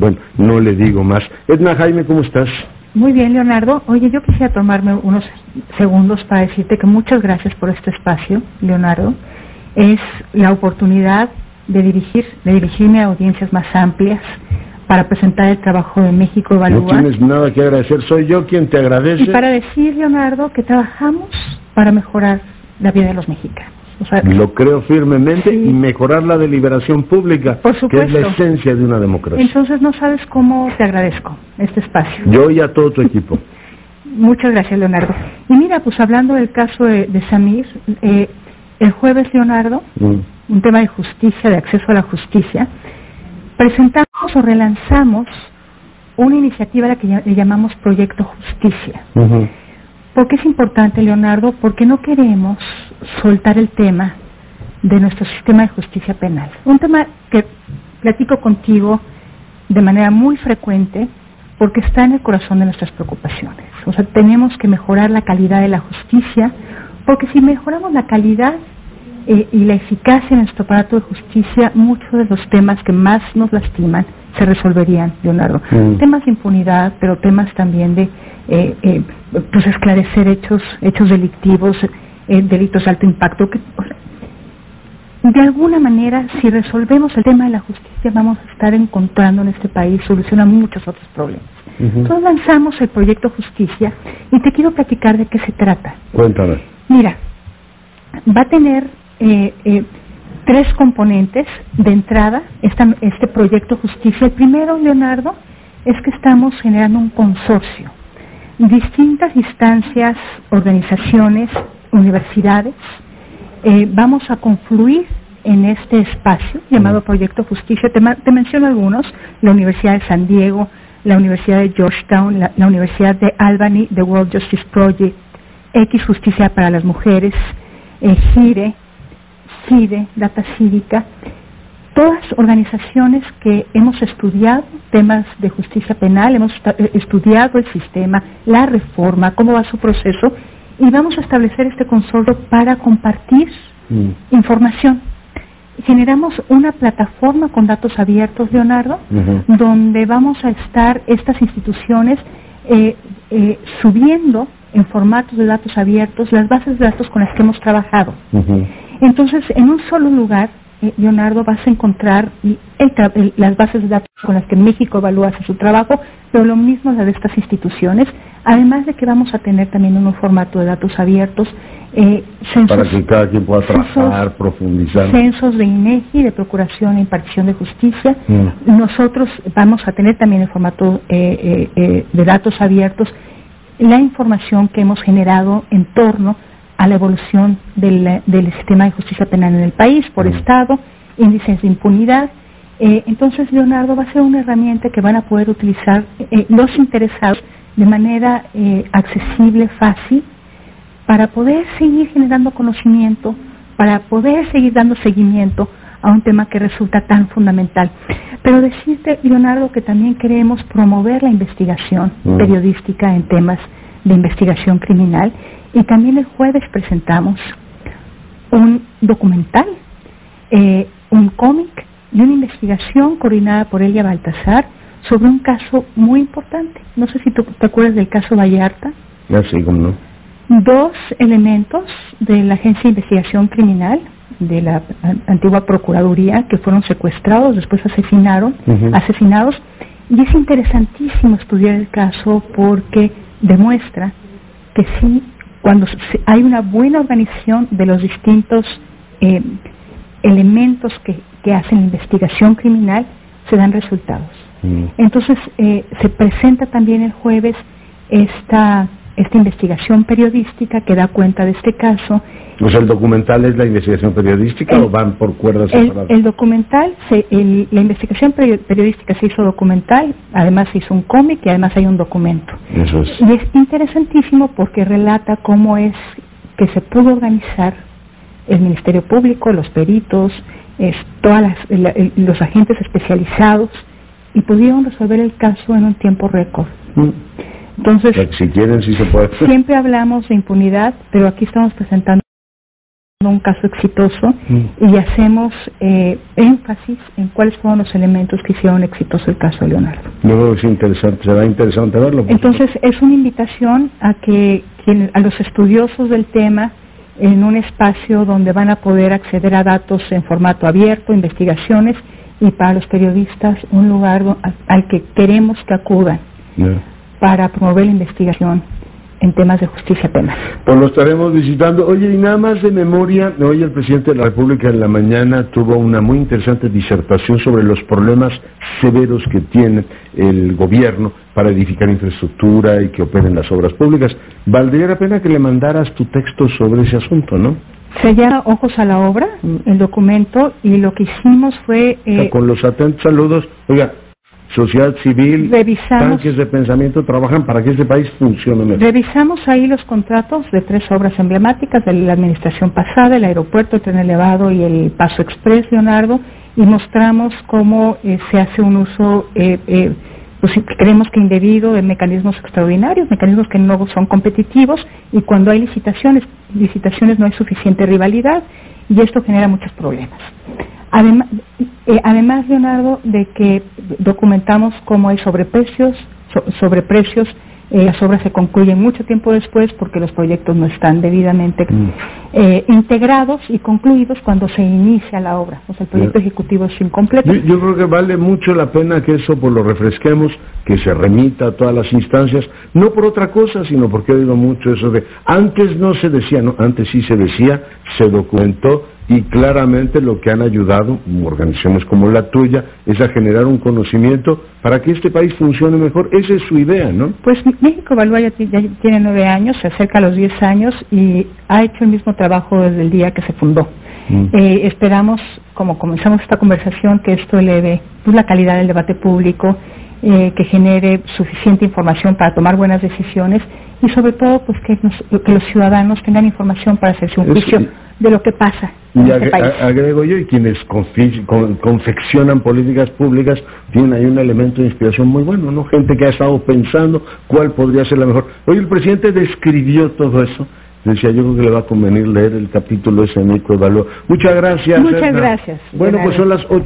Bueno, no le digo más. Edna Jaime, ¿cómo estás? Muy bien, Leonardo. Oye, yo quisiera tomarme unos segundos para decirte que muchas gracias por este espacio, Leonardo. Es la oportunidad de dirigir, de dirigirme a audiencias más amplias para presentar el trabajo de México Evalúa. No tienes nada que agradecer, soy yo quien te agradece. Y para decir, Leonardo, que trabajamos para mejorar la vida de los mexicanos. Lo creo firmemente y mejorar la deliberación pública, Por que es la esencia de una democracia. Entonces no sabes cómo te agradezco este espacio. Yo y a todo tu equipo. Muchas gracias, Leonardo. Y mira, pues hablando del caso de, Samir, eh, el jueves, Leonardo, mm. un tema de justicia, de acceso a la justicia, presentamos o relanzamos una iniciativa a la que le llamamos Proyecto Justicia. ¿Por qué es importante, Leonardo? Porque no queremos soltar el tema de nuestro sistema de justicia penal. Un tema que platico contigo de manera muy frecuente porque está en el corazón de nuestras preocupaciones. O sea, tenemos que mejorar la calidad de la justicia porque si mejoramos la calidad eh, y la eficacia de nuestro aparato de justicia, muchos de los temas que más nos lastiman se resolverían, Leonardo. Mm. Temas de impunidad, pero temas también de eh, eh, pues esclarecer hechos, hechos delictivos, eh, delitos de alto impacto. Que, de alguna manera, si resolvemos el tema de la justicia, vamos a estar encontrando en este país solución a muchos otros problemas. Entonces lanzamos el proyecto Justicia y te quiero platicar de qué se trata. Cuéntame. Mira, va a tener eh, eh, tres componentes de entrada esta, este proyecto Justicia. El primero, Leonardo, es que estamos generando un consorcio distintas instancias, organizaciones, universidades, eh, vamos a confluir en este espacio llamado Proyecto Justicia. Te, menciono algunos, la Universidad de San Diego, la Universidad de Georgetown, la, Universidad de Albany, The World Justice Project, X Justicia para las Mujeres, eh, GIRE, CIDE, Data Cívica, todas organizaciones que hemos estudiado temas de justicia penal, hemos eh, estudiado el sistema, la reforma, cómo va su proceso, y vamos a establecer este consorcio para compartir mm. información. Generamos una plataforma con datos abiertos, Leonardo, donde vamos a estar estas instituciones eh, eh, subiendo en formatos de datos abiertos las bases de datos con las que hemos trabajado. Entonces, en un solo lugar eh, Leonardo, vas a encontrar las bases de datos con las que México evalúa su trabajo, pero lo mismo la de estas instituciones, además de que vamos a tener también un formato de datos abiertos. Eh, Para que cada quien pueda trabajar, profundizar. Censos de INEGI, de Procuración e Impartición de Justicia. Mm. Nosotros vamos a tener también el formato eh, eh, de datos abiertos la información que hemos generado en torno a la evolución del, del sistema de justicia penal en el país por Estado, índices de impunidad. Eh, entonces, Leonardo va a ser una herramienta que van a poder utilizar eh, los interesados de manera eh, accesible, fácil, para poder seguir generando conocimiento, para poder seguir dando seguimiento a un tema que resulta tan fundamental. Pero decirte, Leonardo, que también queremos promover la investigación periodística en temas de investigación criminal y también el jueves presentamos un documental, eh, un cómic y una investigación coordinada por Elia Baltasar sobre un caso muy importante. No sé si tú te acuerdas del caso Vallarta. Ya sí, cómo no. Dos elementos de la Agencia de Investigación Criminal de la antigua Procuraduría que fueron secuestrados, después asesinaron, asesinados. Y es interesantísimo estudiar el caso porque demuestra que sí cuando hay una buena organización de los distintos eh, elementos que, que, hacen la investigación criminal, se dan resultados. Mm. Entonces, eh, se presenta también el jueves esta, esta investigación periodística que da cuenta de este caso o sea, ¿el documental es la investigación periodística o van por cuerdas separadas? El, documental, se, la investigación periodística se hizo documental, además se hizo un cómic y además hay un documento. Eso es. Y es interesantísimo porque relata cómo es que se pudo organizar el Ministerio Público, los peritos, es, todas los agentes especializados y pudieron resolver el caso en un tiempo récord. Mm. Entonces, si quieren, sí se puede. Siempre hablamos de impunidad, pero aquí estamos presentando un caso exitoso Mm. y hacemos eh, énfasis en cuáles fueron los elementos que hicieron exitoso el caso de Leonardo. Luego es interesante, será interesante verlo. Entonces es una invitación a que quien- a los estudiosos del tema en un espacio donde van a poder acceder a datos en formato abierto, investigaciones y para los periodistas un lugar al- al que queremos que acudan supuesto. Para promover la investigación en temas de justicia penal. Pues lo estaremos visitando. Oye, y nada más de memoria, hoy el presidente de la República en la mañana tuvo una muy interesante disertación sobre los problemas severos que tiene el gobierno para edificar infraestructura y que operen las obras públicas. Valdría la pena que le mandaras tu texto sobre ese asunto, ¿no? Se llama Ojos a la Obra, el documento, y lo que hicimos fue O sea, eh, con los atentos saludos, oiga, sociedad civil, Revisamos- tanques de pensamiento trabajan para que este país funcione mejor. Revisamos ahí los contratos de tres obras emblemáticas de la administración pasada, el aeropuerto, el tren elevado y el Paso Express, Leonardo, y mostramos cómo eh, se hace un uso, eh, eh, pues, creemos que indebido de mecanismos extraordinarios, mecanismos que no son competitivos, y cuando hay licitaciones, licitaciones no hay suficiente rivalidad, y esto genera muchos problemas. Además, eh, además, Leonardo, de que documentamos cómo hay sobreprecios, so- sobreprecios, eh, las obras se concluyen mucho tiempo después porque los proyectos no están debidamente Mm. eh, integrados y concluidos cuando se inicia la obra. O sea, el proyecto ejecutivo es incompleto. Yo, yo creo que vale mucho la pena que eso pues lo refresquemos, que se remita a todas las instancias, no por otra cosa, sino porque he oído mucho eso de antes no se decía, no, antes sí se decía, se documentó y claramente lo que han ayudado organizaciones como la tuya es a generar un conocimiento para que este país funcione mejor. Esa es su idea, ¿no? Pues México Evalúa ya, ti- ya tiene nueve años, se acerca a los diez años y ha hecho el mismo trabajo desde el día que se fundó. Mm. Eh, esperamos, como comenzamos esta conversación, que esto eleve pues, la calidad del debate público, eh, que genere suficiente información para tomar buenas decisiones y sobre todo pues que, nos- que los ciudadanos tengan información para hacerse un Es- juicio de lo que pasa en Y este país. agrego yo, y quienes con- confeccionan políticas públicas tienen ahí un elemento de inspiración muy bueno, ¿no? Gente que ha estado pensando cuál podría ser la mejor. Hoy el presidente describió todo eso. Decía, yo creo que le va a convenir leer el capítulo ese México Evalúa. Muchas gracias. Muchas Edna. gracias. Bueno, pues son las ocho